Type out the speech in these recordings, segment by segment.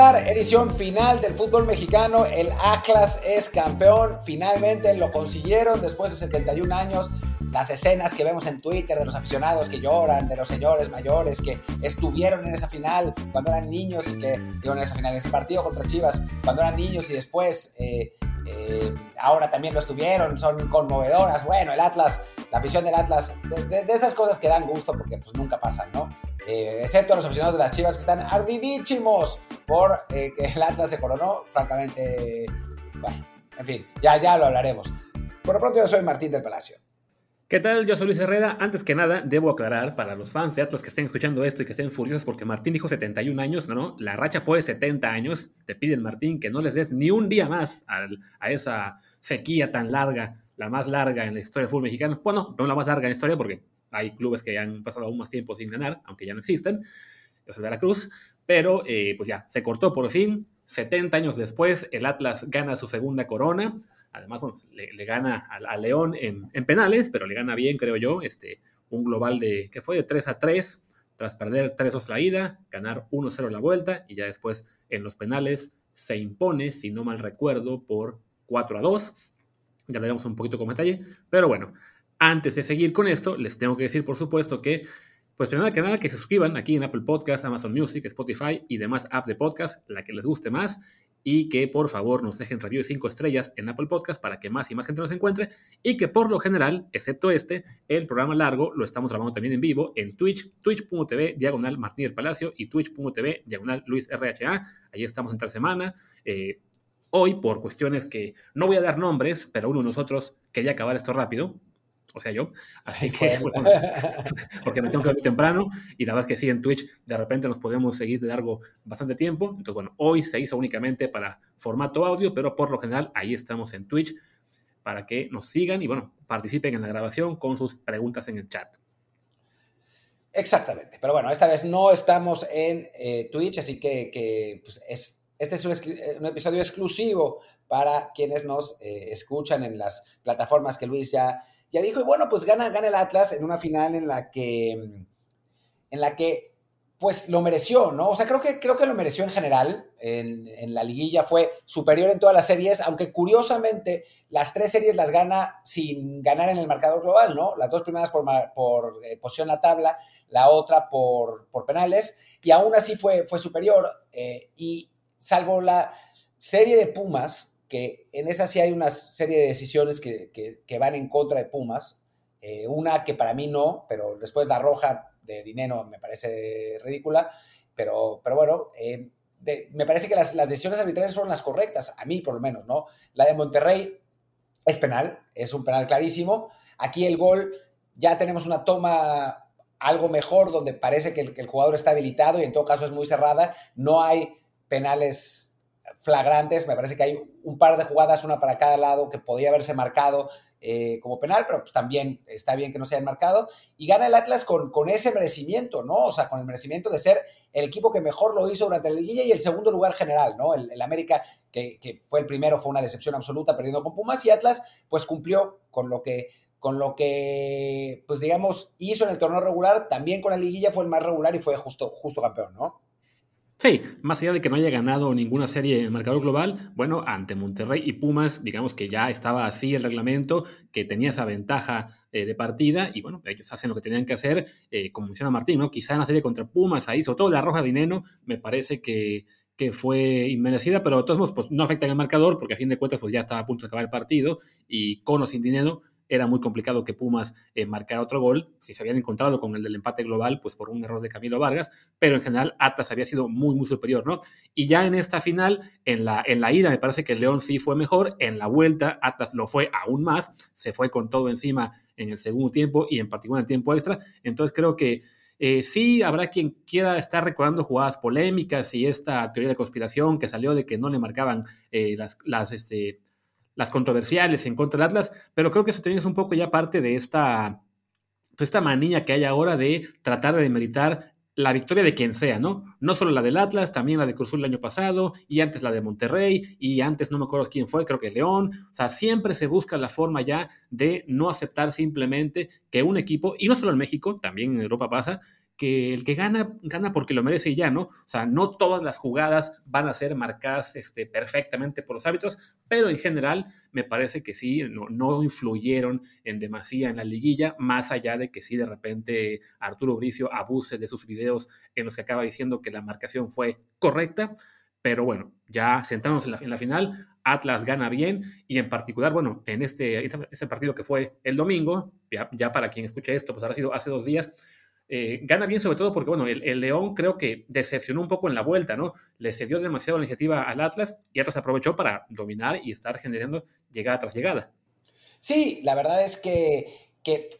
edición final del fútbol mexicano. El Atlas es campeón. Finalmente lo consiguieron después de 71 años. Las escenas que vemos en Twitter de los aficionados que lloran, de los señores mayores que estuvieron en esa final cuando eran niños y que, digo, en esa final, en ese partido contra Chivas, cuando eran niños y después eh, eh, ahora también lo estuvieron, son conmovedoras. Bueno, el Atlas, la afición del Atlas, de, esas cosas que dan gusto porque pues nunca pasan, ¿no? Eh, excepto los aficionados de las Chivas que están ardidísimos por eh, que el Atlas se coronó. Francamente, bueno, en fin, ya, ya lo hablaremos. Por lo pronto yo soy Martín del Palacio. ¿Qué tal? Yo soy Luis Herrera. Antes que nada, debo aclarar para los fans de Atlas que estén escuchando esto y que estén furiosos porque Martín dijo 71 años. No, no, la racha fue de 70 años. Te piden, Martín, que no les des ni un día más a esa sequía tan larga, la más larga en la historia del fútbol mexicano. Bueno, no la más larga en la historia porque hay clubes que han pasado aún más tiempo sin ganar, aunque ya no existen. Yo soy Veracruz. Pero, eh, pues ya, se cortó por fin. 70 años después, el Atlas gana su segunda corona Además, bueno, le, gana a, León en, penales, pero le gana bien, creo yo, este, un global de, que fue de 3 a 3, tras perder 3-2 la ida, ganar 1-0 la vuelta, y ya después en los penales se impone, si no mal recuerdo, por 4 a 2. Ya veremos un poquito con detalle, pero bueno, antes de seguir con esto, les tengo que decir, por supuesto, que pues primero que nada que se suscriban aquí en Apple Podcast, Amazon Music, Spotify y demás apps de podcast, la que les guste más y que por favor nos dejen review de 5 estrellas en Apple Podcast para que más y más gente nos encuentre y que por lo general, excepto este, el programa largo lo estamos grabando también en vivo en Twitch, twitch.tv diagonal Martín Palacio y twitch.tv diagonal Luis RHA. Ahí estamos entre semana. Eh, hoy, por cuestiones que no voy a dar nombres, pero uno de nosotros quería acabar esto rápido, o sea, yo. Así que, porque me tengo que ir temprano y la verdad es que sí, en Twitch de repente nos podemos seguir de largo bastante tiempo. Entonces, bueno, hoy se hizo únicamente para formato audio, pero por lo general ahí estamos en Twitch para que nos sigan y, bueno, participen en la grabación con sus preguntas en el chat. Exactamente, pero bueno, esta vez no estamos en eh, Twitch, así que, pues es, este es un, episodio exclusivo para quienes nos eh, escuchan en las plataformas que Luis ya ya dijo, y bueno, pues gana, gana el Atlas en una final en la que, en la que, pues lo mereció, ¿no? O sea, creo que, creo que lo mereció en general. En, la liguilla fue superior en todas las series, aunque curiosamente las tres series las gana sin ganar en el marcador global, ¿no? Las dos primeras por, por eh, posición la tabla, la otra por, por, penales, y aún así fue, fue superior. Eh, y salvo la serie de Pumas, que en esa sí hay una serie de decisiones que, van en contra de Pumas. Eh, una que para mí no, pero después la roja de dinero me parece ridícula. Pero, pero bueno, eh, me parece que las, decisiones arbitrales fueron las correctas, a mí por lo menos, ¿no? La de Monterrey es penal, es un penal clarísimo. Aquí el gol, ya tenemos una toma algo mejor donde parece que que el jugador está habilitado y en todo caso es muy cerrada. No hay penales flagrantes. Me parece que hay un par de jugadas, una para cada lado, que podía haberse marcado eh, como penal, pero pues también está bien que no se hayan marcado. Y gana el Atlas con, ese merecimiento, ¿no? O sea, con el merecimiento de ser el equipo que mejor lo hizo durante la liguilla y el segundo lugar general, ¿no? El, América, que, que, fue el primero, fue una decepción absoluta perdiendo con Pumas y Atlas, pues cumplió con lo que con lo que, pues digamos, hizo en el torneo regular, también con la liguilla fue el más regular y fue justo, justo campeón, ¿no? Sí, más allá de que no haya ganado ninguna serie en marcador global, bueno, ante Monterrey y Pumas, digamos que ya estaba así el reglamento, que tenía esa ventaja eh, de partida, y bueno, ellos hacen lo que tenían que hacer, eh, como menciona Martín, ¿no? Quizá en la serie contra Pumas, ahí, sobre todo la roja de Neno, me parece que, que fue inmerecida, pero de todos modos, pues no afecta en el marcador, porque a fin de cuentas, pues ya estaba a punto de acabar el partido, y con o sin dinero, era muy complicado que Pumas eh, marcara otro gol, si se habían encontrado con el del empate global, pues por un error de Camilo Vargas, pero en general Atlas había sido muy, muy superior, ¿no? Y ya en esta final, en la, en la ida me parece que León sí fue mejor, en la vuelta Atlas lo fue aún más, se fue con todo encima en el segundo tiempo y en particular en el tiempo extra, entonces creo que eh, sí, habrá quien quiera estar recordando jugadas polémicas y esta teoría de conspiración que salió de que no le marcaban eh, las, las, este, las controversiales en contra del Atlas, pero creo que eso también es un poco ya parte de esta, pues esta manía que hay ahora de tratar de demeritar la victoria de quien sea, ¿no? No solo la del Atlas, también la de Cruzul el año pasado, y antes la de Monterrey, y antes no me acuerdo quién fue, creo que León. O sea, siempre se busca la forma ya de no aceptar simplemente que un equipo, y no solo en México, también en Europa pasa, que el que gana, gana porque lo merece y ya, ¿no? O sea, no todas las jugadas van a ser marcadas este, perfectamente por los árbitros, pero en general me parece que sí, no, no influyeron en demasía en la liguilla, más allá de que sí de repente Arturo Bricio abuse de sus videos en los que acaba diciendo que la marcación fue correcta, pero bueno, ya centrándonos en la, final, Atlas gana bien y en particular, bueno, en este, este partido que fue el domingo, ya, ya para quien escuche esto, pues ahora ha sido hace dos días, eh, gana bien sobre todo porque, bueno, el, León creo que decepcionó un poco en la vuelta, ¿no? Le cedió demasiado la iniciativa al Atlas y Atlas aprovechó para dominar y estar generando llegada tras llegada. Sí, la verdad es que, que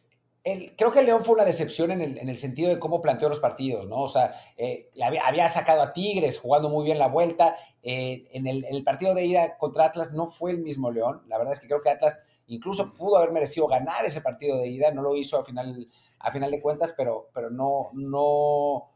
creo que el León fue una decepción en el, sentido de cómo planteó los partidos, ¿no? O sea, eh, había, sacado a Tigres jugando muy bien la vuelta. Eh, en, el, en el partido de ida contra Atlas no fue el mismo León. La verdad es que creo que Atlas incluso pudo haber merecido ganar ese partido de ida, no lo hizo al final a final de cuentas, pero, pero no, no,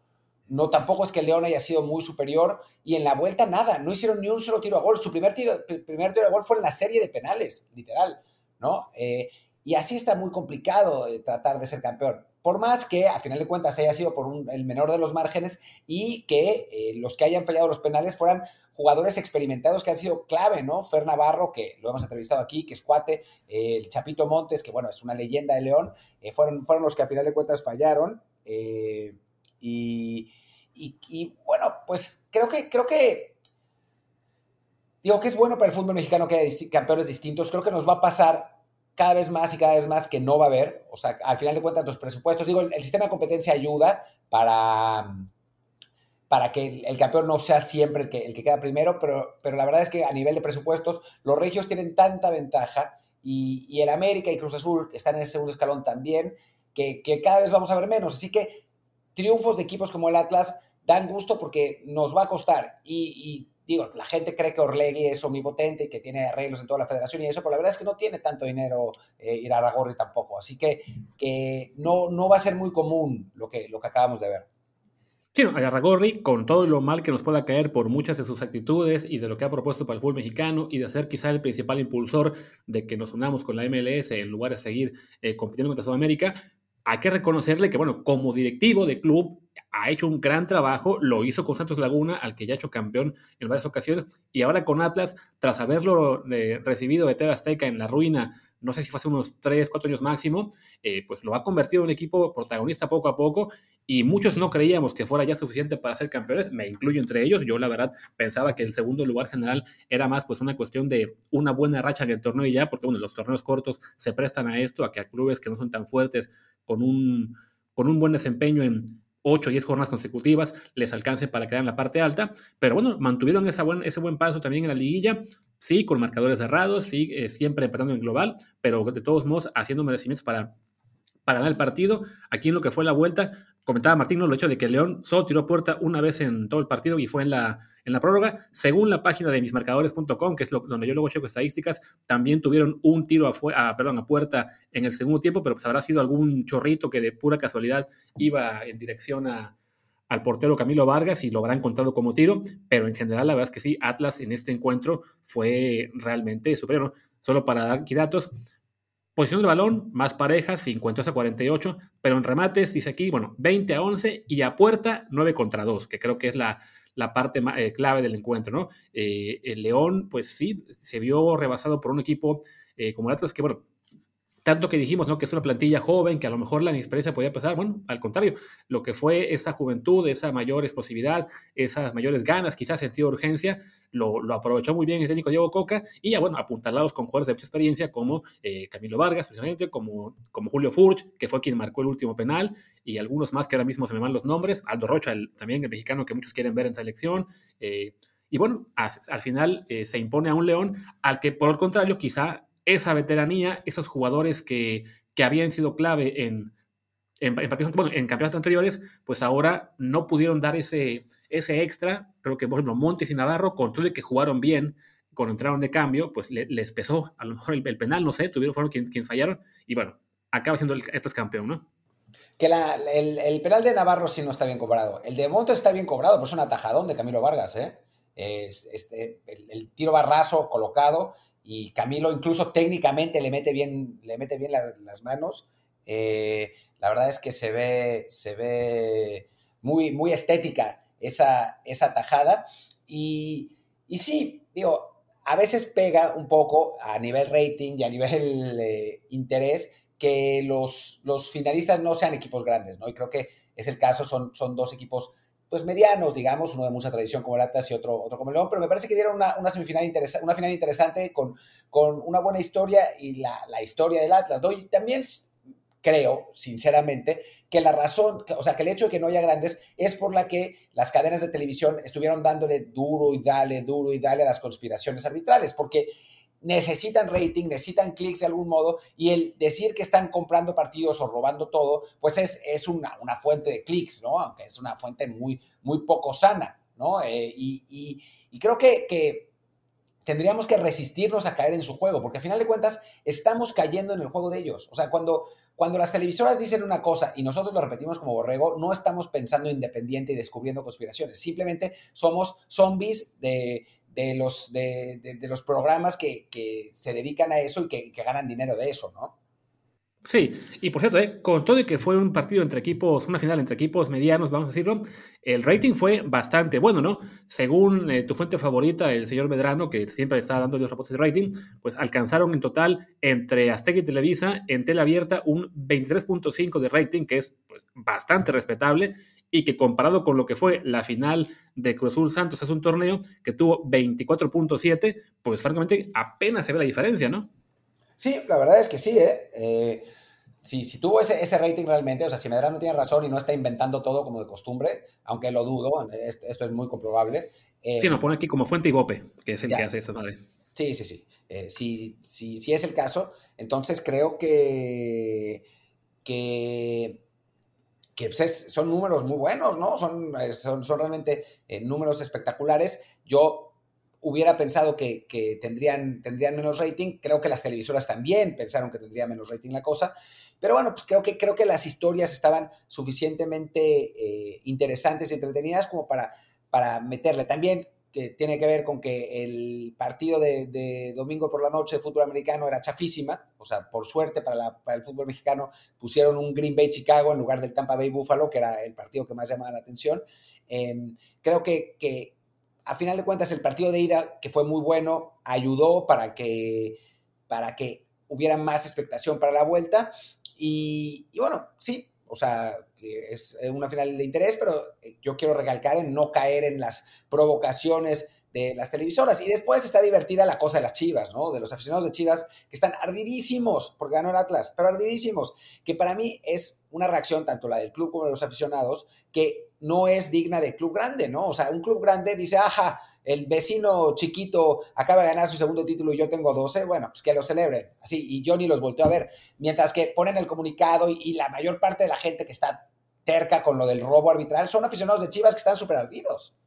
no tampoco es que León haya sido muy superior y en la vuelta nada, no hicieron ni un solo tiro a gol. Su primer tiro, primer tiro a gol fue en la serie de penales, literal, ¿no? Eh, y así está muy complicado eh, tratar de ser campeón. Por más que a final de cuentas haya sido por el menor de los márgenes y que eh, los que hayan fallado los penales fueran jugadores experimentados que han sido clave, ¿no? Fer Navarro, que lo hemos entrevistado aquí, que es cuate, eh, el Chapito Montes, que bueno, es una leyenda de León, fueron, fueron los que a final de cuentas fallaron. Eh, y, bueno, pues creo que, creo que, digo que es bueno para el fútbol mexicano que haya campeones distintos, creo que nos va a pasar cada vez más y cada vez más que no va a haber, o sea, al final de cuentas los presupuestos, digo, el sistema de competencia ayuda para para que el, campeón no sea siempre el que, el que queda primero, pero, pero la verdad es que a nivel de presupuestos los regios tienen tanta ventaja y, y el América y Cruz Azul están en ese segundo escalón también, que, que cada vez vamos a ver menos. Así que triunfos de equipos como el Atlas dan gusto porque nos va a costar. Y, digo, la gente cree que Orlegui es omnipotente y que tiene arreglos en toda la federación y eso, pero la verdad es que no tiene tanto dinero eh, ir a Aragorri tampoco. Así que, que no, no va a ser muy común lo que, lo que acabamos de ver. Sí, Agarragorri, con todo lo mal que nos pueda caer por muchas de sus actitudes y de lo que ha propuesto para el fútbol mexicano y de ser quizá el principal impulsor de que nos unamos con la MLS en lugar de seguir eh, compitiendo contra Sudamérica, hay que reconocerle que, bueno, como directivo de club, ha hecho un gran trabajo, lo hizo con Santos Laguna, al que ya ha hecho campeón en varias ocasiones, y ahora con Atlas, tras haberlo eh, recibido de TV Azteca en la ruina no sé si fue hace unos 3, 4 años máximo, eh, pues lo ha convertido en un equipo protagonista poco a poco y muchos no creíamos que fuera ya suficiente para ser campeones, me incluyo entre ellos, yo la verdad pensaba que el segundo lugar general era más pues una cuestión de una buena racha en el torneo y ya, porque bueno, los torneos cortos se prestan a esto, a que a clubes que no son tan fuertes con un, con un buen desempeño en 8 o 10 jornadas consecutivas les alcance para quedar en la parte alta, pero bueno, mantuvieron buen, ese buen paso también en la liguilla, sí, con marcadores cerrados, sí, eh, siempre empatando en global, pero de todos modos haciendo merecimientos para, para ganar el partido. Aquí en lo que fue la vuelta, comentaba Martín ¿no? lo hecho de que León solo tiró puerta una vez en todo el partido y fue en la, en la prórroga. Según la página de mismarcadores.com, que es donde yo luego checo estadísticas, también tuvieron un tiro a, perdón, a puerta en el segundo tiempo, pero pues habrá sido algún chorrito que de pura casualidad iba en dirección a, al portero Camilo Vargas y lo habrán contado como tiro, pero en general la verdad es que sí, Atlas en este encuentro fue realmente superior. Solo para dar aquí datos, posición del balón, más parejas, 50 a 48, pero en remates dice aquí, bueno, 20 a 11 y a puerta 9 contra 2, que creo que es la, la parte eh, clave del encuentro, ¿no? Eh, el León, pues sí, se vio rebasado por un equipo eh, como el Atlas, que bueno, tanto que dijimos, ¿no? Que es una plantilla joven, que a lo mejor la inexperiencia podía pasar. Bueno, al contrario, lo que fue esa juventud, esa mayor explosividad, esas mayores ganas, quizás sentido de urgencia, lo, aprovechó muy bien el técnico Diego Coca y ya, bueno, apuntalados con jugadores de mucha experiencia como eh, Camilo Vargas, precisamente, como, como Julio Furch, que fue quien marcó el último penal, y algunos más que ahora mismo se me van los nombres, Aldo Rocha, también el mexicano que muchos quieren ver en selección. Eh, y bueno, al final eh, se impone a un León al que, por el contrario, quizá esa veteranía, esos jugadores que, habían sido clave en, en, en, campeonatos anteriores, pues ahora no pudieron dar ese, ese extra. Creo que, por ejemplo, Montes y Navarro, con todo de que jugaron bien, cuando entraron de cambio, pues les pesó a lo mejor el, penal, no sé, tuvieron, fueron quienes, fallaron, y bueno, acaba siendo el, este campeón, ¿no? Que el, penal de Navarro sí no está bien cobrado. El de Montes está bien cobrado, pues es un atajadón de Camilo Vargas, ¿eh? este, el, el, tiro barrazo colocado y Camilo incluso técnicamente le mete bien, le mete bien las manos. Eh, La verdad es que se ve, se ve muy, muy estética esa, esa tajada. Y, y sí, digo, a veces pega un poco a nivel rating y a nivel eh, interés que los, los finalistas no sean equipos grandes, ¿no? Y creo que es el caso, son, son dos equipos pues medianos, digamos, uno de mucha tradición como el Atlas y otro, otro como el León, pero me parece que dieron una, una semifinal interesante, una final interesante con, con una buena historia y la, la historia del Atlas, ¿no? También creo, sinceramente, que la razón, o sea, que el hecho de que no haya grandes es por la que las cadenas de televisión estuvieron dándole duro y dale, duro y dale a las conspiraciones arbitrales, porque necesitan rating, necesitan clics de algún modo, y el decir que están comprando partidos o robando todo, pues es, es una, una fuente de clics, ¿no? Aunque es una fuente muy, muy poco sana, ¿no? Eh, y, y, creo que, que tendríamos que resistirnos a caer en su juego, porque al final de cuentas estamos cayendo en el juego de ellos. O sea, cuando, cuando las televisoras dicen una cosa y nosotros lo repetimos como borrego, no estamos pensando independiente y descubriendo conspiraciones. Simplemente somos zombies de, de los, de, de, los programas que, que, se dedican a eso y que, que ganan dinero de eso, ¿no? Sí, y por cierto, eh, con todo y que fue un partido entre equipos, una final entre equipos medianos, vamos a decirlo, el rating fue bastante bueno, ¿no? Según eh, tu fuente favorita, el señor Medrano, que siempre está dando los reportes de rating, pues alcanzaron en total entre Azteca y Televisa en tela abierta un 23.5 de rating, que es pues, bastante respetable y que comparado con lo que fue la final de Cruz Azul Santos, es un torneo que tuvo 24.7, pues francamente apenas se ve la diferencia, ¿no? Sí, la verdad es que sí, ¿eh? eh si, si, tuvo ese, ese, rating realmente, o sea, si Medrano tiene razón y no está inventando todo como de costumbre, aunque lo dudo, esto, esto es muy comprobable. Eh, sí, nos pone aquí como fuente Ibope, que es el que hace eso, madre. Sí, sí, sí. Eh, si, si, si, es el caso, entonces creo que, que, que pues son números muy buenos, ¿no? Son, eh, son, son realmente eh, números espectaculares. Yo hubiera pensado que, tendrían, tendrían menos rating. Creo que las televisoras también pensaron que tendría menos rating la cosa. Pero bueno, pues creo que, creo que las historias estaban suficientemente eh, interesantes y entretenidas como para, para meterle. También tiene que ver con que el partido de, domingo por la noche de fútbol americano era chafísima. O sea, por suerte para, el fútbol mexicano pusieron un Green Bay Chicago en lugar del Tampa Bay Buffalo, que era el partido que más llamaba la atención. Em, creo que, a final de cuentas, el partido de ida, que fue muy bueno, ayudó para que, para que hubiera más expectación para la vuelta. Y, bueno, sí, o sea, es una final de interés, pero yo quiero recalcar en no caer en las provocaciones de las televisoras. Y después está divertida la cosa de las chivas, ¿no? De los aficionados de chivas que están ardidísimos porque ganó el Atlas, pero ardidísimos, que para mí es una reacción, tanto la del club como de los aficionados, que no es digna de club grande, ¿no? O sea, un club grande dice, ajá, el vecino chiquito acaba de ganar su segundo título y yo tengo 12, bueno, pues que lo celebren. Así, y yo ni los volteo a ver. Mientras que ponen el comunicado y, y la mayor parte de la gente que está terca con lo del robo arbitral son aficionados de Chivas que están súper ardidos.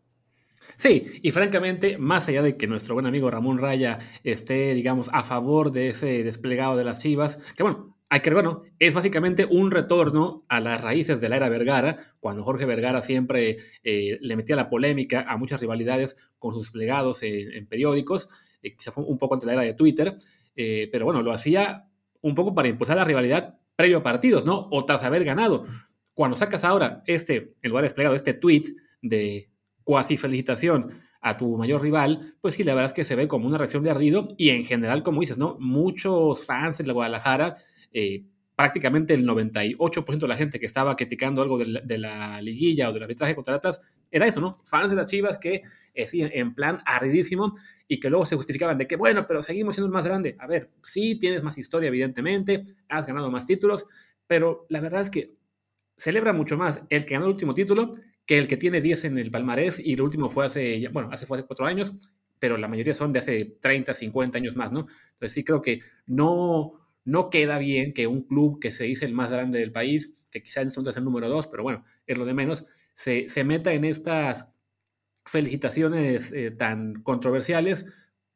Sí, y francamente, más allá de que nuestro buen amigo Ramón Raya esté, digamos, a favor de ese desplegado de las Chivas, que bueno, hay que bueno, es básicamente un retorno a las raíces de la era Vergara, cuando Jorge Vergara siempre eh, le metía la polémica a muchas rivalidades con sus desplegados en, periódicos, eh, fue un poco ante la era de Twitter, eh, pero bueno, lo hacía un poco para impulsar la rivalidad previo a partidos, ¿no? O tras haber ganado. Cuando sacas ahora este, en lugar de desplegado, este tweet de cuasi felicitación a tu mayor rival, pues sí, la verdad es que se ve como una reacción de ardido y en general, como dices, ¿no? Muchos fans de la Guadalajara, eh, prácticamente el 98% de la gente que estaba criticando algo de la, liguilla o del arbitraje contra Atlas, era eso, ¿no? Fans de las Chivas que eh, en plan ardidísimo y que luego se justificaban de que, bueno, pero seguimos siendo el más grande. A ver, sí, tienes más historia, evidentemente, has ganado más títulos, pero la verdad es que celebra mucho más el que ganó el último título que el que tiene 10 en el palmarés y el último fue hace, bueno, hace, fue hace cuatro años, pero la mayoría son de hace 30, 50 años más, ¿no? Entonces sí creo que no, no queda bien que un club que se dice el más grande del país, que quizás en este es el número dos, pero bueno, es lo de menos, se, se meta en estas felicitaciones eh, tan controversiales,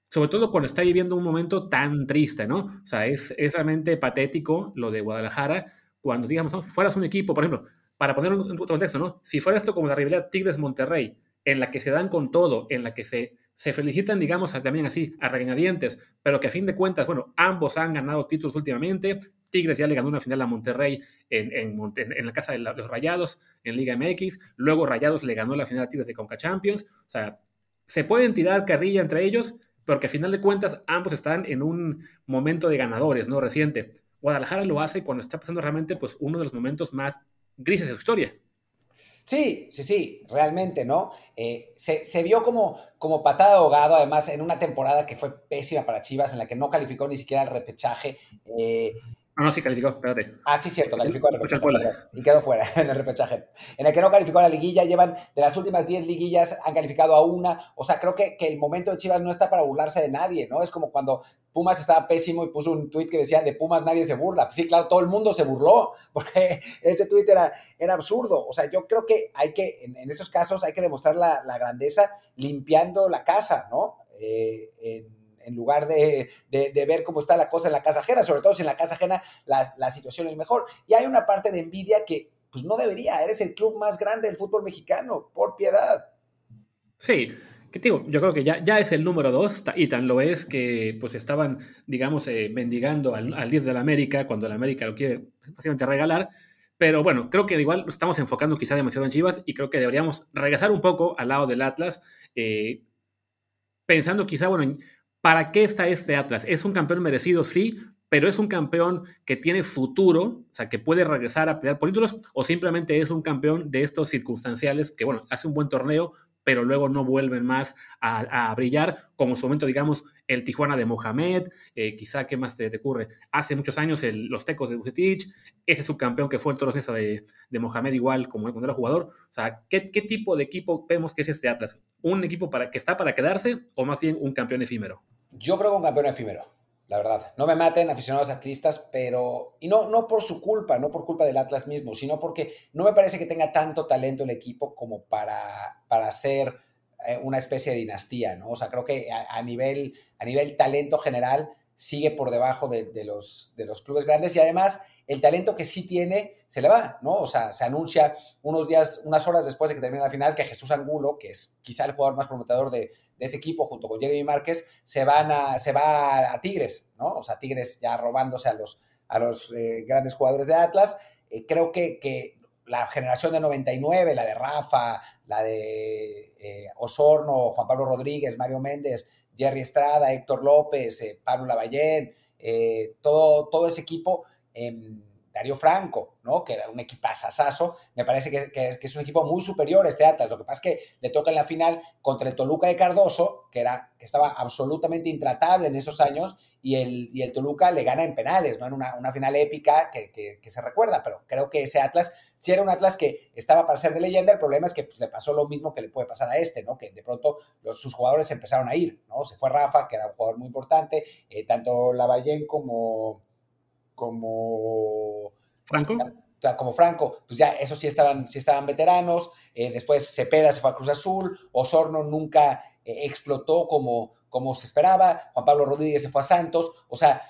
sobre todo cuando está viviendo un momento tan triste, ¿no? O sea, es, es realmente patético lo de Guadalajara, cuando digamos, ¿no? fueras un equipo, por ejemplo, para poner un, contexto, ¿no? Si fuera esto como la rivalidad Tigres-Monterrey, en la que se dan con todo, en la que se, se felicitan, digamos, también así, a regañadientes, pero que a fin de cuentas, bueno, ambos han ganado títulos últimamente, Tigres ya le ganó una final a Monterrey en, en, la casa de los Rayados, en Liga MX. Luego Rayados le ganó la final a Tigres de Conca Champions. O sea, se pueden tirar carrilla entre ellos, porque a final de cuentas ambos están en un momento de ganadores, ¿no? Reciente. Guadalajara lo hace cuando está pasando realmente pues, uno de los momentos más grises de su historia. Sí, sí, sí, realmente, ¿no? Eh, se, vio como, como patada de ahogado, además, en una temporada que fue pésima para Chivas, en la que no calificó ni siquiera el repechaje. Eh, no, no, sí calificó, espérate. Ah, sí, cierto, calificó el repechaje. Y quedó fuera en el repechaje. En el que no calificó a la liguilla, llevan de las últimas 10 liguillas, han calificado a una. O sea, creo que, que, el momento de Chivas no está para burlarse de nadie, ¿no? Es como cuando Pumas estaba pésimo y puso un tuit que decía, de Pumas nadie se burla. Pues sí, claro, todo el mundo se burló, porque ese tuit era, era absurdo. O sea, yo creo que hay que, en, esos casos, hay que demostrar la, la grandeza limpiando la casa, ¿no? Eh, en, en lugar de, ver cómo está la cosa en la casa ajena, sobre todo si en la casa ajena la, situación es mejor. Y hay una parte de envidia que pues no debería, eres el club más grande del fútbol mexicano, por piedad. Sí, que digo, yo creo que ya, ya es el número dos, y tan lo es que pues estaban, digamos, eh, mendigando al, al 10 de la América cuando la América lo quiere básicamente regalar. Pero bueno, creo que igual estamos enfocando quizá demasiado en Chivas y creo que deberíamos regresar un poco al lado del Atlas, eh, pensando quizá, bueno, ¿Para qué está este Atlas? ¿Es un campeón merecido? Sí, pero es un campeón que tiene futuro, o sea, que puede regresar a pelear por títulos, o simplemente es un campeón de estos circunstanciales que, bueno, hace un buen torneo, pero luego no vuelven más a, brillar, como en su momento, digamos, el Tijuana de Mohamed, eh, quizá, ¿qué más te, ocurre? Hace muchos años los Tecos de Bucetich, ese subcampeón que fue el Toros de, Mohamed igual, como cuando era jugador. O sea, ¿qué, ¿qué, tipo de equipo vemos que es este Atlas? ¿Un equipo para, que está para quedarse o más bien un campeón efímero? Yo creo que un campeón efímero, la verdad. No me maten aficionados atlistas, pero... Y no, no por su culpa, no por culpa del Atlas mismo, sino porque no me parece que tenga tanto talento el equipo como para, para ser eh, una especie de dinastía, ¿no? O sea, creo que a, nivel, a nivel talento general sigue por debajo de, los, de los clubes grandes y además el talento que sí tiene se le va, ¿no? O sea, se anuncia unos días, unas horas después de que termine la final que Jesús Angulo, que es quizá el jugador más prometedor de, de ese equipo junto con Jeremy Márquez se, van a, se va a Tigres, ¿no? O sea, Tigres ya robándose a los, a los eh, grandes jugadores de Atlas. Eh, creo que, que, la generación de 99, la de Rafa, la de eh, Osorno, Juan Pablo Rodríguez, Mario Méndez, Jerry Estrada, Héctor López, Pablo Lavallén, todo, todo ese equipo em, Darío Franco, ¿no? Que era un equipazazazo. Me parece que, es un equipo muy superior este Atlas. Lo que pasa es que le toca en la final contra el Toluca de Cardoso, que, era, que estaba absolutamente intratable en esos años, y el, y el Toluca le gana en penales, ¿no? En una, final épica que, se recuerda. Pero creo que ese Atlas sí era un Atlas que estaba para ser de leyenda. El problema es que pues, le pasó lo mismo que le puede pasar a este, ¿no? Que de pronto sus jugadores empezaron a ir, ¿no? Se fue Rafa, que era un jugador muy importante, eh, tanto Lavallén como como Franco. Como Franco, pues ya esos sí estaban, sí estaban veteranos. Eh, después Cepeda se fue a Cruz Azul. Osorno nunca eh, explotó como, como se esperaba. Juan Pablo Rodríguez se fue a Santos. O sea,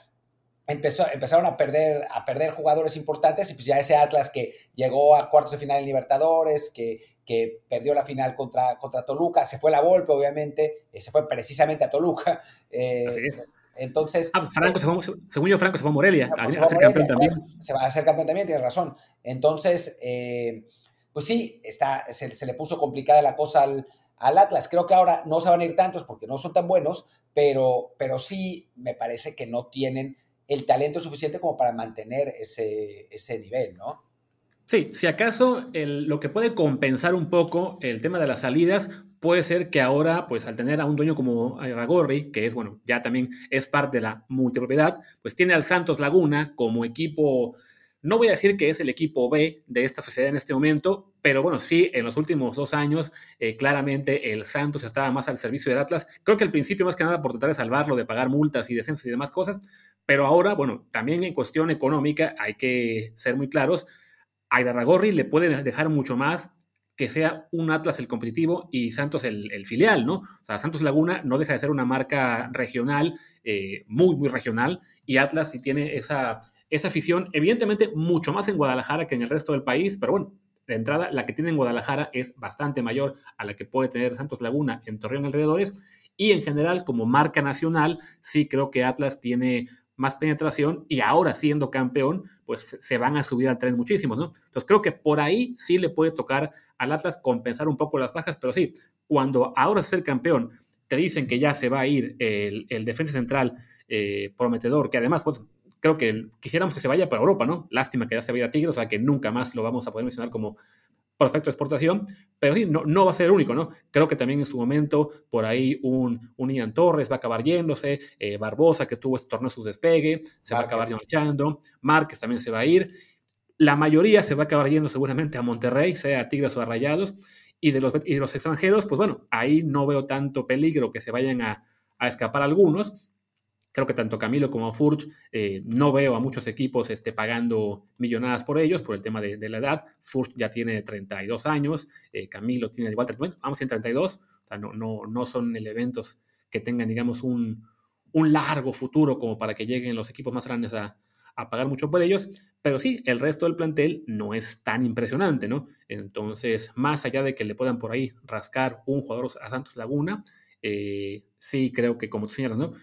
empezó, empezaron a perder, a perder jugadores importantes y pues ya ese Atlas que llegó a cuartos de final en Libertadores, que, que perdió la final contra, contra Toluca, se fue la Volpe, obviamente, eh, se fue precisamente a Toluca. Entonces. Ah, Franco se fue, según yo, Franco se fue a Morelia. se, va a ser campeón también. Se va a hacer campeón también, tienes razón. Entonces, eh, pues sí, está, se, le puso complicada la cosa al, Atlas. Creo que ahora no se van a ir tantos porque no son tan buenos, pero, pero sí me parece que no tienen el talento suficiente como para mantener ese, ese nivel, ¿no? Sí, si acaso lo que puede compensar un poco el tema de las salidas puede ser que ahora, pues al tener a un dueño como Ragorri, que es, bueno, ya también es parte de la multipropiedad, pues tiene al Santos Laguna como equipo, no voy a decir que es el equipo B de esta sociedad en este momento, pero bueno, sí, en los últimos dos años, eh, claramente el Santos estaba más al servicio del Atlas. Creo que al principio, más que nada, por tratar de salvarlo, de pagar multas y descensos y demás cosas, pero ahora, bueno, también en cuestión económica hay que ser muy claros. A Ragorri le puede dejar mucho más que sea un Atlas el competitivo y Santos el, filial, ¿no? O sea, Santos Laguna no deja de ser una marca regional, eh, muy, muy regional, y Atlas sí tiene esa, esa afición, evidentemente mucho más en Guadalajara que en el resto del país, pero bueno, de entrada, la que tiene en Guadalajara es bastante mayor a la que puede tener Santos Laguna en Torreón alrededores, y en general, como marca nacional, sí creo que Atlas tiene más penetración y ahora siendo campeón, pues se van a subir al tren muchísimos, ¿no? Entonces creo que por ahí sí le puede tocar al Atlas compensar un poco las bajas, pero sí, cuando ahora es el campeón, te dicen que ya se va a ir el, defensa central eh, prometedor, que además, pues, creo que quisiéramos que se vaya para Europa, ¿no? Lástima que ya se vaya a Tigre, o sea que nunca más lo vamos a poder mencionar como prospecto de exportación, pero sí, no, no va a ser el único, ¿no? Creo que también en su momento por ahí un, un Ian Torres va a acabar yéndose, eh, Barbosa que tuvo este torneo su despegue, se va a acabar marchando, Márquez también se va a ir, la mayoría se va a acabar yendo seguramente a Monterrey, sea a Tigres o a Rayados, y de los, y de los extranjeros, pues bueno, ahí no veo tanto peligro que se vayan a, a escapar algunos, Creo que tanto Camilo como Furch eh, no veo a muchos equipos este, pagando millonadas por ellos por el tema de, la edad. Furch ya tiene 32 años, eh, Camilo tiene igual, bueno, vamos en 32, o sea, no, no, no son eventos que tengan, digamos, un, un largo futuro como para que lleguen los equipos más grandes a, a pagar mucho por ellos, pero sí, el resto del plantel no es tan impresionante, ¿no? Entonces, más allá de que le puedan por ahí rascar un jugador a Santos Laguna, eh, sí creo que, como tú señalas, ¿no?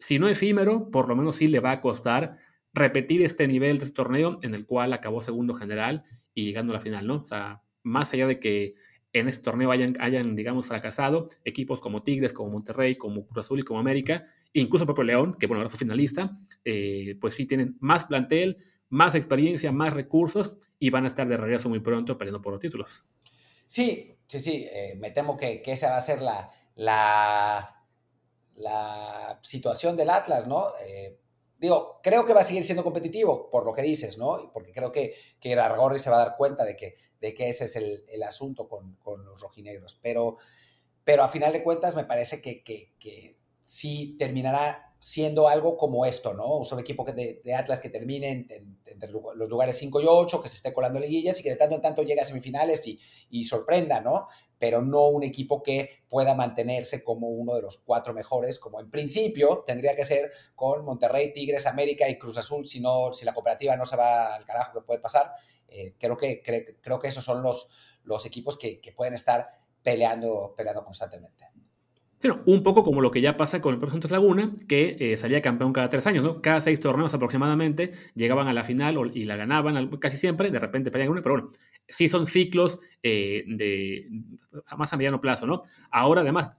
si no efímero, por lo menos sí le va a costar repetir este nivel de este torneo en el cual acabó segundo general y llegando a la final, ¿no? O sea, más allá de que en este torneo hayan, hayan digamos, fracasado, equipos como Tigres, como Monterrey, como Cruz Azul y como América, incluso el propio León, que bueno, ahora fue finalista, eh, pues sí tienen más plantel, más experiencia, más recursos y van a estar de regreso muy pronto peleando por los títulos. Sí, sí, sí, eh, me temo que, que, esa va a ser la, la situación del Atlas, ¿no? Eh, digo, creo que va a seguir siendo competitivo por lo que dices, ¿no? Porque creo que, que Argorri se va a dar cuenta de que, de que ese es el, el asunto con, con, los rojinegros. Pero, pero a final de cuentas me parece que, que, que sí terminará siendo algo como esto, ¿no? Un equipo de, de Atlas que termine entre los lugares 5 y 8, que se esté colando liguillas y que de tanto en tanto llegue a semifinales y, sorprenda, ¿no? Pero no un equipo que pueda mantenerse como uno de los cuatro mejores, como en principio tendría que ser con Monterrey, Tigres, América y Cruz Azul, si, no, si la cooperativa no se va al carajo que puede pasar. Eh, creo, que, creo que esos son los, los equipos que, que pueden estar peleando, peleando constantemente un poco como lo que ya pasa con el Santos Laguna, que eh, salía campeón cada tres años, ¿no? Cada seis torneos aproximadamente llegaban a la final y la ganaban casi siempre, de repente pelean una, pero bueno, sí son ciclos eh, de más a mediano plazo, ¿no? Ahora además,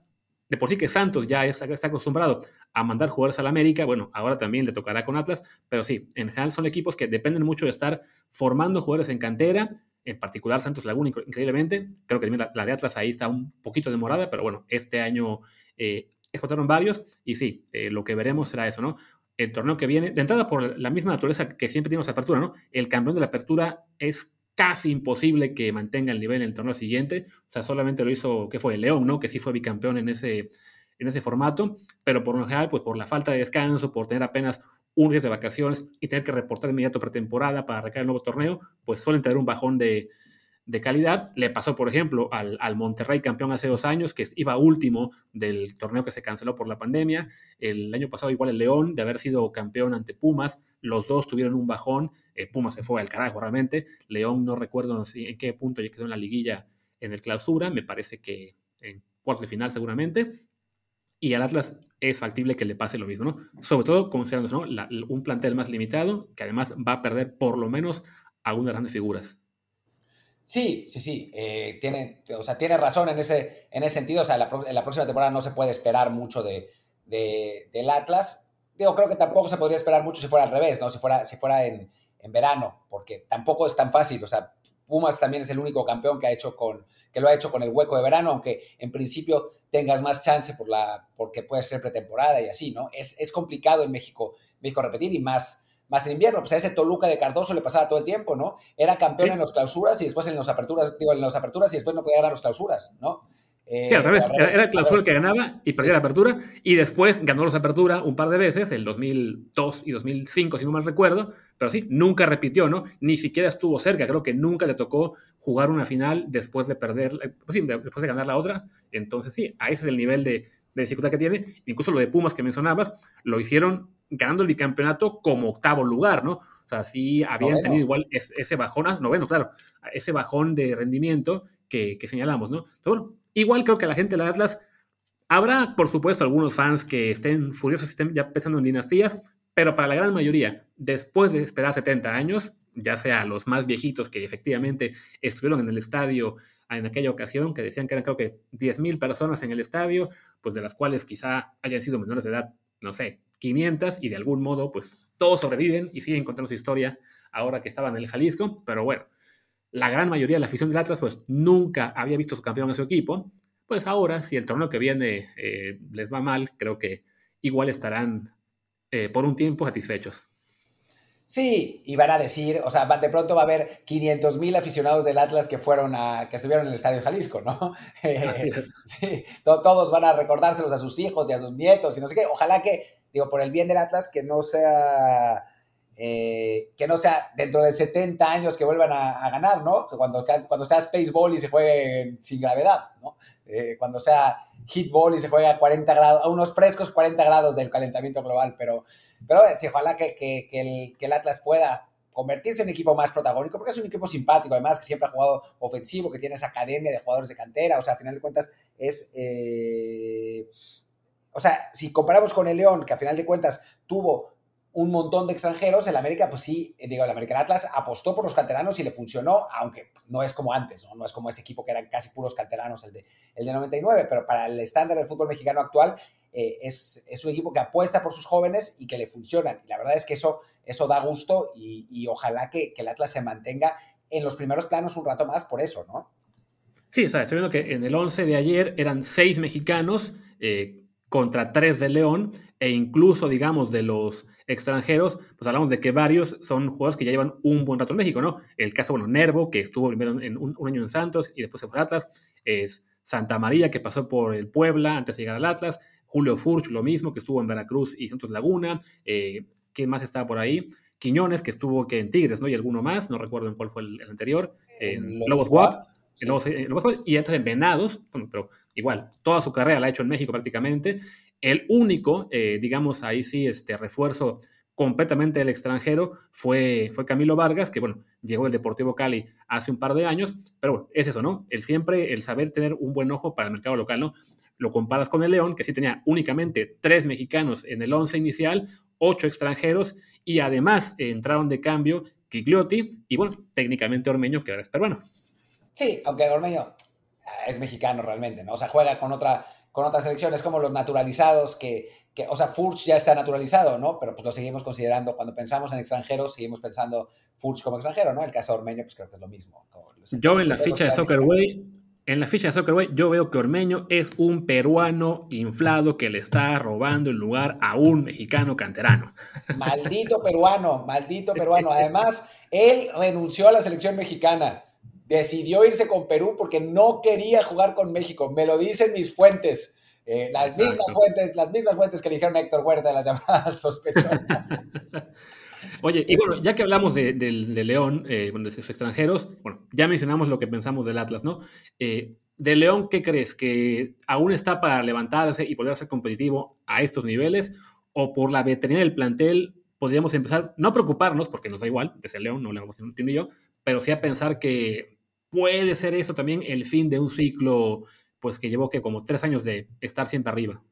de por sí que Santos ya está acostumbrado a mandar jugadores a la América, bueno, ahora también le tocará con Atlas, pero sí, en general son equipos que dependen mucho de estar formando jugadores en cantera, en particular Santos Laguna, increíblemente. Creo que la, de Atlas ahí está un poquito demorada, pero bueno, este año eh, explotaron varios y sí, eh, lo que veremos será eso, ¿no? El torneo que viene, de entrada por la misma naturaleza que siempre tiene la apertura, ¿no? El campeón de la apertura es casi imposible que mantenga el nivel en el torneo siguiente. O sea, solamente lo hizo, ¿qué fue? El León, ¿no? Que sí fue bicampeón en ese, en ese formato, pero por lo general, pues por la falta de descanso, por tener apenas un día de vacaciones y tener que reportar inmediato pretemporada para arrancar el nuevo torneo, pues suelen tener un bajón de, calidad. Le pasó, por ejemplo, al, Monterrey campeón hace dos años, que iba último del torneo que se canceló por la pandemia. El año pasado igual el León, de haber sido campeón ante Pumas, los dos tuvieron un bajón. Eh, Pumas se fue al carajo realmente. León no recuerdo en qué punto ya quedó en la liguilla en el clausura, me parece que en cuarto de final seguramente. Y al Atlas es factible que le pase lo mismo, ¿no? Sobre todo considerando un plantel más limitado, que además va a perder por lo menos a unas grandes figuras. Sí, sí, sí. Eh, tiene, o sea, tiene razón en ese, en ese sentido. O sea, en la próxima temporada no se puede esperar mucho de, del Atlas. Digo, creo que tampoco se podría esperar mucho si fuera al revés, ¿no? Si fuera, si fuera en, en verano, porque tampoco es tan fácil. O sea, Pumas también es el único campeón que, ha hecho con, que lo ha hecho con el hueco de verano, aunque en principio tengas más chance por la, porque puede ser pretemporada y así, ¿no? Es, es complicado en México, México repetir y más, más en invierno. Pues a ese Toluca de Cardoso le pasaba todo el tiempo, ¿no? Era campeón en los clausuras y después en los aperturas, digo, en las aperturas y después no podía ganar los clausuras, ¿no? Eh, sí, al revés. Era, el clausura que ganaba y perdía la apertura. Y después ganó los apertura un par de veces, el 2002 y 2005, si no mal recuerdo. Pero sí, nunca repitió, ¿no? Ni siquiera estuvo cerca. Creo que nunca le tocó jugar una final después de perder, pues sí, después de ganar la otra. Entonces, sí, a ese es el nivel de, de dificultad que tiene. Incluso lo de Pumas que mencionabas, lo hicieron ganando el bicampeonato como octavo lugar, ¿no? O sea, sí habían tenido igual ese bajón, ah, noveno, claro, ese bajón de rendimiento que, que señalamos, ¿no? Pero bueno, Igual creo que la gente de Atlas, habrá por supuesto algunos fans que estén furiosos, estén ya pensando en dinastías, Pero para la gran mayoría, después de esperar 70 años, ya sea los más viejitos que efectivamente estuvieron en el estadio en aquella ocasión, que decían que eran creo que 10.000 personas en el estadio, pues de las cuales quizá hayan sido menores de edad, no sé, 500 y de algún modo pues todos sobreviven y siguen contando su historia ahora que estaban en el Jalisco, pero bueno, la gran mayoría de la afición del Atlas pues nunca había visto su campeón en su equipo, pues ahora si el torneo que viene eh, les va mal, creo que igual estarán eh, por un tiempo satisfechos. Sí, y van a decir, o sea, de pronto va a haber 500 mil aficionados del Atlas que fueron a, que estuvieron en el Estadio Jalisco, ¿no? sí, todos van a recordárselos a sus hijos y a sus nietos y no sé qué. Ojalá que, digo, por el bien del Atlas, que no sea, eh, que no sea dentro de 70 años que vuelvan a, ganar, ¿no? Cuando, cuando sea Spaceball y se juegue sin gravedad, ¿no? Eh, cuando sea hitball y se juega a 40 grados, a unos frescos 40 grados del calentamiento global, pero, pero sí, ojalá que, que, el, que el Atlas pueda convertirse en un equipo más protagónico, porque es un equipo simpático, además, que siempre ha jugado ofensivo, que tiene esa academia de jugadores de cantera, o sea, a final de cuentas es... Eh, o sea, si comparamos con el León, que a final de cuentas tuvo un montón de extranjeros, el América, pues sí, eh, digo, el American Atlas apostó por los canteranos y le funcionó, aunque no es como antes, ¿no? No es como ese equipo que eran casi puros canteranos, el de, el de 99, pero para el estándar del fútbol mexicano actual, eh, es, es, un equipo que apuesta por sus jóvenes y que le funcionan. Y la verdad es que eso, eso da gusto y, ojalá que, que, el Atlas se mantenga en los primeros planos un rato más por eso, ¿no? Sí, o sea, estoy viendo que en el 11 de ayer eran seis mexicanos eh, contra tres de León e incluso, digamos, de los extranjeros, pues hablamos de que varios son jugadores que ya llevan un buen rato en México, ¿no? El caso, bueno, Nervo, que estuvo primero en un, año en Santos y después se fue al Atlas, es Santa María, que pasó por el Puebla antes de llegar al Atlas, Julio Furch, lo mismo, que estuvo en Veracruz y Santos Laguna, eh, ¿quién más estaba por ahí? Quiñones, que estuvo que en Tigres, ¿no? Y alguno más, no recuerdo en cuál fue el, anterior, en Lobos Guap, y antes en Venados, bueno, pero igual, toda su carrera la ha hecho en México prácticamente, el único, eh, digamos, ahí sí, este refuerzo completamente del extranjero fue, fue Camilo Vargas, que bueno, llegó el Deportivo Cali hace un par de años, pero bueno, es eso, ¿no? El siempre, el saber tener un buen ojo para el mercado local, ¿no? Lo comparas con el León, que sí tenía únicamente tres mexicanos en el once inicial, ocho extranjeros, y además entraron de cambio Gigliotti y bueno, técnicamente Ormeño, que ahora es peruano. Sí, aunque Ormeño es mexicano realmente, ¿no? O sea, juega con otra con otras selecciones como los naturalizados, que, que, o sea, Furch ya está naturalizado, ¿no? Pero pues lo seguimos considerando, cuando pensamos en extranjeros, seguimos pensando Furch como extranjero, ¿no? El caso de Ormeño, pues creo que es lo mismo. Yo en la ficha de Soccerway, en la ficha de Soccerway, yo veo que Ormeño es un peruano inflado que le está robando el lugar a un mexicano canterano. Maldito peruano, maldito peruano. Además, él renunció a la selección mexicana decidió irse con Perú porque no quería jugar con México. Me lo dicen mis fuentes. Eh, las mismas fuentes, las mismas fuentes que dijeron Héctor Huerta de las llamadas sospechosas. Oye, y bueno, ya que hablamos de, León, eh, de sus extranjeros, bueno, ya mencionamos lo que pensamos del Atlas, ¿no? Eh, de León, ¿qué crees? ¿Que aún está para levantarse y poder ser competitivo a estos niveles? ¿O por la veteranía del plantel podríamos empezar, no a preocuparnos, porque nos da igual, es el León, no le vamos a decir yo, pero sí a pensar que puede ser eso también el fin de un ciclo pues que llevó que como tres años de estar siempre arriba.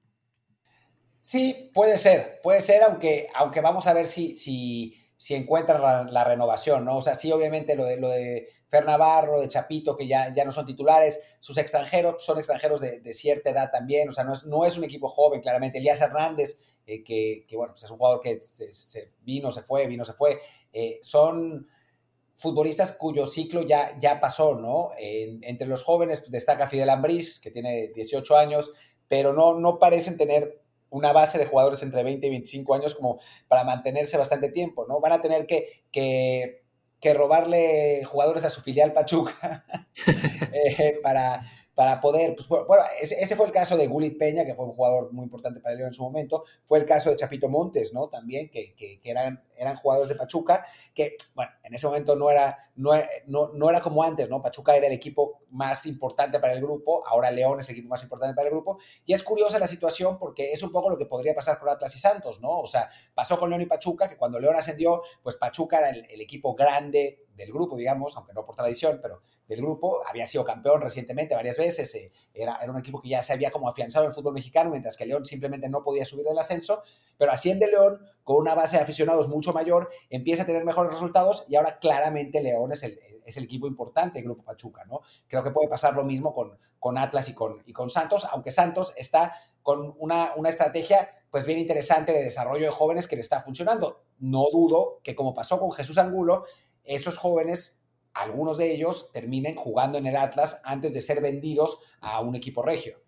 Sí, puede ser, puede ser, aunque, aunque vamos a ver si, si, si encuentran la, renovación, ¿no? O sea, sí, obviamente lo de, lo de de Chapito, que ya, ya no son titulares, sus extranjeros son extranjeros de, cierta edad también, o sea, no es, no es un equipo joven, claramente. Elías Hernández, eh, que, bueno, pues es un jugador que se, vino, se fue, vino, se fue, eh, son futbolistas cuyo ciclo ya, ya pasó, ¿no? entre los jóvenes destaca Fidel Ambriz, que tiene 18 años, pero no, no parecen tener una base de jugadores entre 20 y 25 años como para mantenerse bastante tiempo, ¿no? Van a tener que, que, que robarle jugadores a su filial Pachuca eh, para, para poder, pues bueno, ese, fue el caso de Gulit Peña, que fue un jugador muy importante para León en su momento, fue el caso de Chapito Montes, ¿no? También, que, que, eran, eran jugadores de Pachuca, que, bueno, en ese momento no era, no, no, era como antes, ¿no? Pachuca era el equipo más importante para el grupo, ahora León es el equipo más importante para el grupo, y es curiosa la situación porque es un poco lo que podría pasar por Atlas y Santos, ¿no? O sea, pasó con León y Pachuca, que cuando León ascendió, pues Pachuca era el, el equipo grande del grupo, digamos, aunque no por tradición, pero del grupo, había sido campeón recientemente varias veces, eh, era, era un equipo que ya se había como afianzado en el fútbol mexicano, mientras que León simplemente no podía subir del ascenso, pero asciende León con una base de aficionados mucho mayor, empieza a tener mejores resultados y ahora claramente León es el, equipo importante del Grupo Pachuca, ¿no? Creo que puede pasar lo mismo con, Atlas y con, y con Santos, aunque Santos está con una, una estrategia pues bien interesante de desarrollo de jóvenes que le está funcionando. No dudo que como pasó con Jesús Angulo, esos jóvenes, algunos de ellos, terminen jugando en el Atlas antes de ser vendidos a un equipo regio.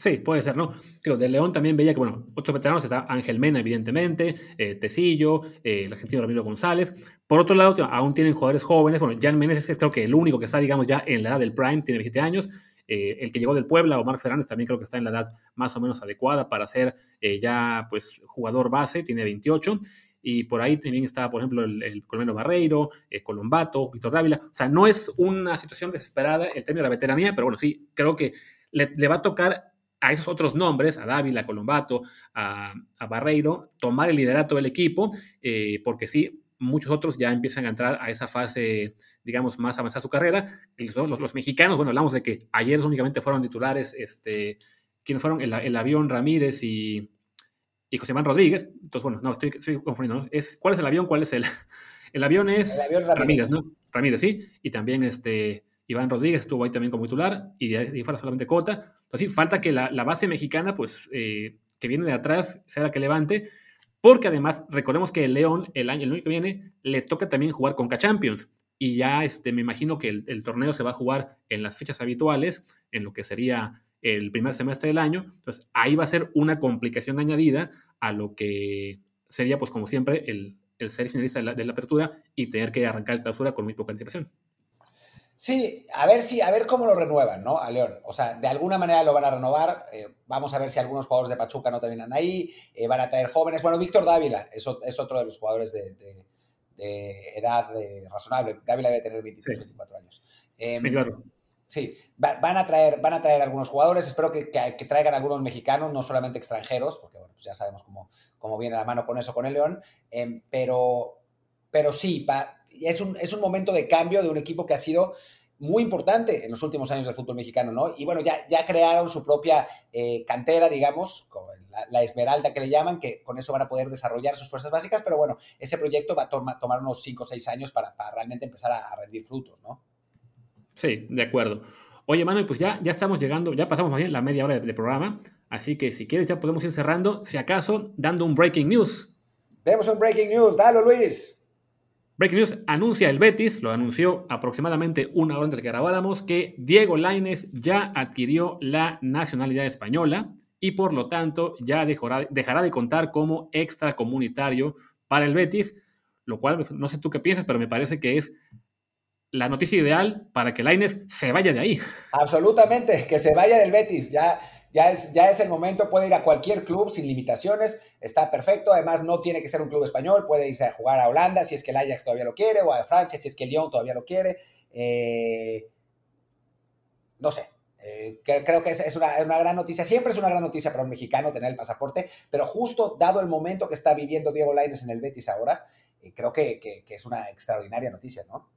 Sí, puede ser, ¿no? Creo, de León también veía que, bueno, otros veteranos está Ángel Mena, evidentemente, eh, Tecillo, eh, el argentino Ramiro González. Por otro lado, aún tienen jugadores jóvenes. Bueno, Jan Meneses es creo que el único que está, digamos, ya en la edad del prime, tiene 27 años. Eh, el que llegó del Puebla, Omar Fernández, también creo que está en la edad más o menos adecuada para ser ya, pues, jugador base, tiene 28. Y por ahí también está, por ejemplo, el, el colombiano Barreiro, Colombato, Víctor Dávila. O sea, no es una situación desesperada el término de la veteranía, pero bueno, sí, creo que le va a tocar a esos otros nombres, a Dávila, a Colombato, a, Barreiro, tomar el liderato del equipo, eh, porque sí, muchos otros ya empiezan a entrar a esa fase, digamos, más avanzada de su carrera. Los, los, mexicanos, bueno, hablamos de que ayer únicamente fueron titulares, este, ¿quiénes fueron? El, avión Ramírez y, y José Manuel Rodríguez. Entonces, bueno, no, estoy, confundiendo. Es, ¿Cuál es el avión? ¿Cuál es el? El avión es Ramírez. ¿no? Ramírez, sí. Y también este, Iván Rodríguez estuvo ahí también como titular y de ahí fuera solamente Cota. Entonces, sí, falta que la, base mexicana, pues, eh, que viene de atrás, sea la que levante, porque además, recordemos que el León, el año, el año que viene, le toca también jugar con K-Champions. Y ya este, me imagino que el, torneo se va a jugar en las fechas habituales, en lo que sería el primer semestre del año. Entonces, ahí va a ser una complicación añadida a lo que sería, pues, como siempre, el, ser finalista de la, de la apertura y tener que arrancar la clausura con muy poca anticipación. Sí, a ver si, a ver cómo lo renuevan, ¿no? A León. O sea, de alguna manera lo van a renovar. Eh, vamos a ver si algunos jugadores de Pachuca no terminan ahí. Eh, van a traer jóvenes. Bueno, Víctor Dávila es, es otro de los jugadores de, edad razonable. Dávila debe tener 23, 24 años. Em, claro. Sí, van a traer, van a traer algunos jugadores. Espero que, traigan algunos mexicanos, no solamente extranjeros, porque bueno, pues ya sabemos cómo, cómo viene la mano con eso con el León. Em, pero, pero sí, va es un, es un momento de cambio de un equipo que ha sido muy importante en los últimos años del fútbol mexicano, ¿no? Y bueno, ya, ya crearon su propia eh, cantera, digamos, la, Esmeralda que le llaman, que con eso van a poder desarrollar sus fuerzas básicas, pero bueno, ese proyecto va a tomar unos 5 o 6 años para, realmente empezar a, rendir frutos, ¿no? Sí, de acuerdo. Oye, Manuel, pues ya, ya estamos llegando, ya pasamos más bien la media hora de, programa, así que si quieres ya podemos ir cerrando, si acaso, dando un breaking news. Vemos un breaking news, dalo Luis. Breaking News anuncia el Betis, lo anunció aproximadamente una hora antes de que grabáramos, que Diego Laines ya adquirió la nacionalidad española y por lo tanto ya dejará, dejará de contar como extracomunitario para el Betis, lo cual no sé tú qué piensas, pero me parece que es la noticia ideal para que Laines se vaya de ahí. Absolutamente, que se vaya del Betis. Ya ya es, ya es el momento, puede ir a cualquier club sin limitaciones, está perfecto, además no tiene que ser un club español, puede irse a jugar a Holanda si es que el Ajax todavía lo quiere, o a Francia si es que el Lyon todavía lo quiere. Eh, no sé, eh, creo que es, una, gran noticia. Siempre es una gran noticia para un mexicano tener el pasaporte, pero justo dado el momento que está viviendo Diego Lainez en el Betis ahora, eh, creo que, que, es una extraordinaria noticia, ¿no?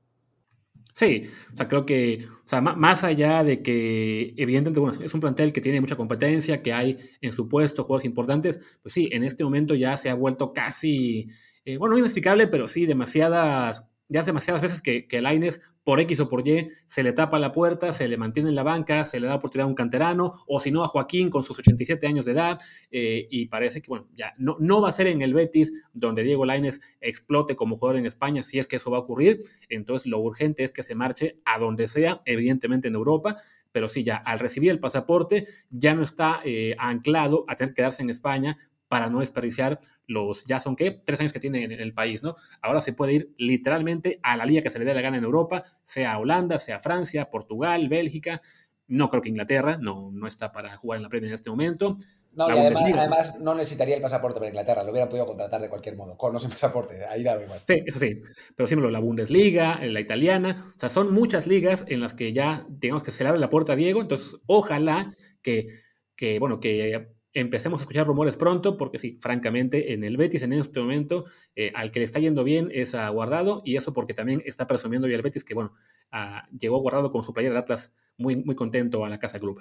Sí, o sea, creo que, o sea, más allá de que, evidentemente, bueno, es un plantel que tiene mucha competencia, que hay en su puesto juegos importantes, pues sí, en este momento ya se ha vuelto casi, eh, bueno, no inexplicable, pero sí demasiadas ya hace demasiadas veces que, que Laines, por X o por Y, se le tapa la puerta, se le mantiene en la banca, se le da oportunidad a un canterano, o si no a Joaquín con sus 87 años de edad, eh, y parece que, bueno, ya no, no va a ser en el Betis donde Diego Laines explote como jugador en España, si es que eso va a ocurrir, entonces lo urgente es que se marche a donde sea, evidentemente en Europa, pero sí, ya al recibir el pasaporte ya no está eh, anclado a tener que quedarse en España para no desperdiciar los, ya son qué, tres años que tiene en, el país, ¿no? Ahora se puede ir literalmente a la liga que se le dé la gana en Europa, sea Holanda, sea Francia, Portugal, Bélgica, no creo que Inglaterra, no, no está para jugar en la Premier en este momento. No, y además, no necesitaría el pasaporte para Inglaterra, lo hubieran podido contratar de cualquier modo, con o sin pasaporte, ahí da igual. Sí, eso sí, pero siempre la Bundesliga, la italiana, o sea, son muchas ligas en las que ya digamos que se le abre la puerta a Diego, entonces ojalá que, que bueno, que empecemos a escuchar rumores pronto, porque sí, francamente, en el Betis en este momento, eh, al que le está yendo bien es a Guardado, y eso porque también está presumiendo ya el Betis que, bueno, ah, llegó Guardado con su playera de Atlas muy, muy contento a la Casa Club.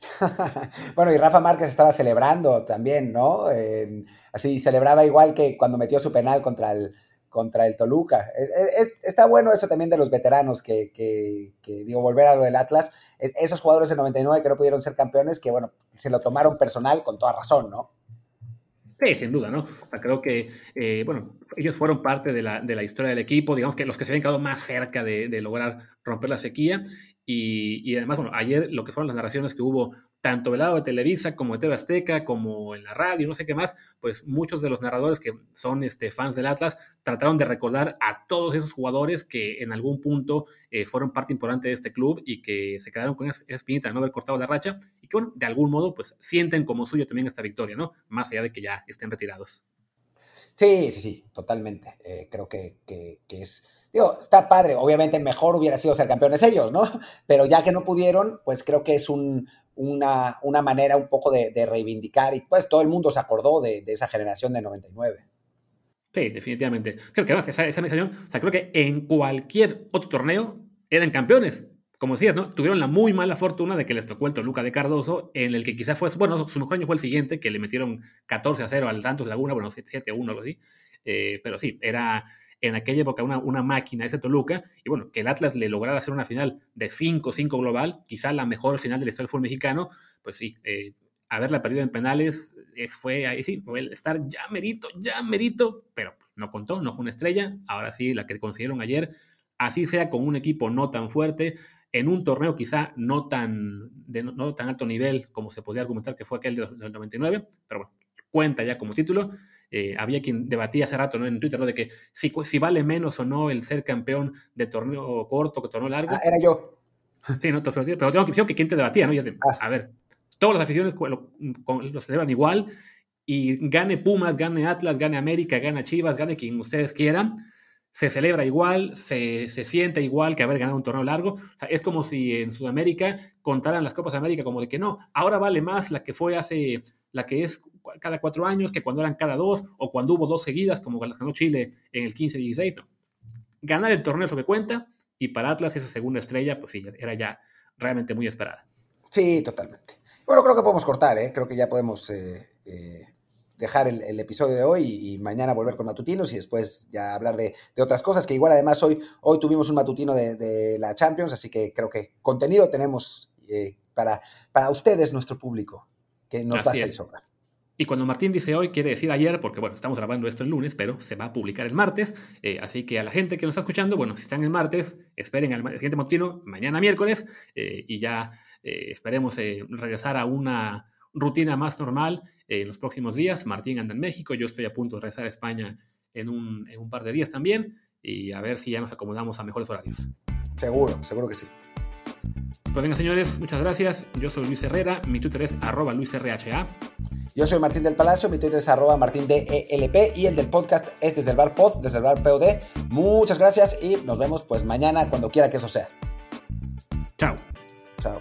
bueno, y Rafa Márquez estaba celebrando también, ¿no? así celebraba igual que cuando metió su penal contra el, contra el Toluca. E, e, está bueno eso también de los veteranos, que, digo, volver a lo del Atlas. E, esos jugadores de 99 que no pudieron ser campeones, que bueno, se lo tomaron personal con toda razón, ¿no? Sí, sin duda, ¿no? creo que, eh, bueno, ellos fueron parte de la, historia del equipo, digamos que los que se habían quedado más cerca de, de lograr romper la sequía. Y, y, además, bueno, ayer lo que fueron las narraciones que hubo tanto del lado de Televisa como de TV Azteca, como en la radio, no sé qué más, pues muchos de los narradores que son este, fans del Atlas trataron de recordar a todos esos jugadores que en algún punto eh, fueron parte importante de este club y que se quedaron con esa, espinita de no haber cortado la racha y que, bueno, de algún modo, pues sienten como suyo también esta victoria, ¿no? Más allá de que ya estén retirados. Sí, sí, sí, totalmente. Eh, creo que es digo, está padre, obviamente mejor hubiera sido ser campeones ellos, ¿no? Pero ya que no pudieron, pues creo que es un, una, una manera un poco de, reivindicar y pues todo el mundo se acordó de, esa generación de 99. Sí, definitivamente. Creo que además esa, esa o sea, creo que en cualquier otro torneo eran campeones. Como decías, ¿no? Tuvieron la muy mala fortuna de que les tocó el Toluca de Cardoso, en el que quizás fue, bueno, su mejor año fue el siguiente, que le metieron 14 a 0 al Santos de Laguna, bueno, 7 a 1, algo así. Eh, pero sí, era, en aquella época una, una máquina ese Toluca, y bueno, que el Atlas le lograra hacer una final de 5-5 global, quizá la mejor final de la historia del fútbol mexicano, pues sí, eh, haberla perdido en penales es, fue ahí sí, fue estar ya merito, ya merito, pero no contó, no fue una estrella, ahora sí, la que consiguieron ayer, así sea con un equipo no tan fuerte, en un torneo quizá no tan, no, tan alto nivel como se podía argumentar que fue aquel del 99, pero bueno, cuenta ya como título. Eh, había quien debatía hace rato ¿no? en Twitter ¿no? de que si, si, vale menos o no el ser campeón de torneo corto que torneo largo. Ah, era yo. Sí, no, pero tengo que que quien te debatía, ¿no? Y ah. a ver, todas las aficiones lo, lo, celebran igual y gane Pumas, gane Atlas, gane América, gane Chivas, gane quien ustedes quieran, se celebra igual, se, se siente igual que haber ganado un torneo largo. O sea, es como si en Sudamérica contaran las Copas de América como de que no, ahora vale más la que fue hace, la que es cada cuatro años, que cuando eran cada dos, o cuando hubo dos seguidas, como ganó Chile en el 15-16. Ganar el torneo es lo que cuenta, y para Atlas esa segunda estrella, pues sí, era ya realmente muy esperada. Sí, totalmente. Bueno, creo que podemos cortar, ¿eh? creo que ya podemos eh, eh, dejar el, episodio de hoy y, mañana volver con matutinos y después ya hablar de, otras cosas, que igual además hoy, hoy tuvimos un matutino de, la Champions, así que creo que contenido tenemos para, para ustedes, nuestro público, que nos basta y sobra. Y cuando Martín dice hoy, quiere decir ayer, porque bueno, estamos grabando esto el lunes, pero se va a publicar el martes. Eh, así que a la gente que nos está escuchando, bueno, si están el martes, esperen al siguiente matutino, mañana miércoles, eh, y ya eh, esperemos regresar a una rutina más normal en los próximos días. Martín anda en México, yo estoy a punto de regresar a España en un, en un par de días también, y a ver si ya nos acomodamos a mejores horarios. Seguro, seguro que sí. Pues venga, señores, muchas gracias. Yo soy Luis Herrera, mi Twitter es arroba LuisRHA. Yo soy Martín del Palacio, mi Twitter es arroba Martín DELP y el del podcast es desde el bar pod, desde el POD. Muchas gracias y nos vemos pues mañana cuando quiera que eso sea. Chao. Chao.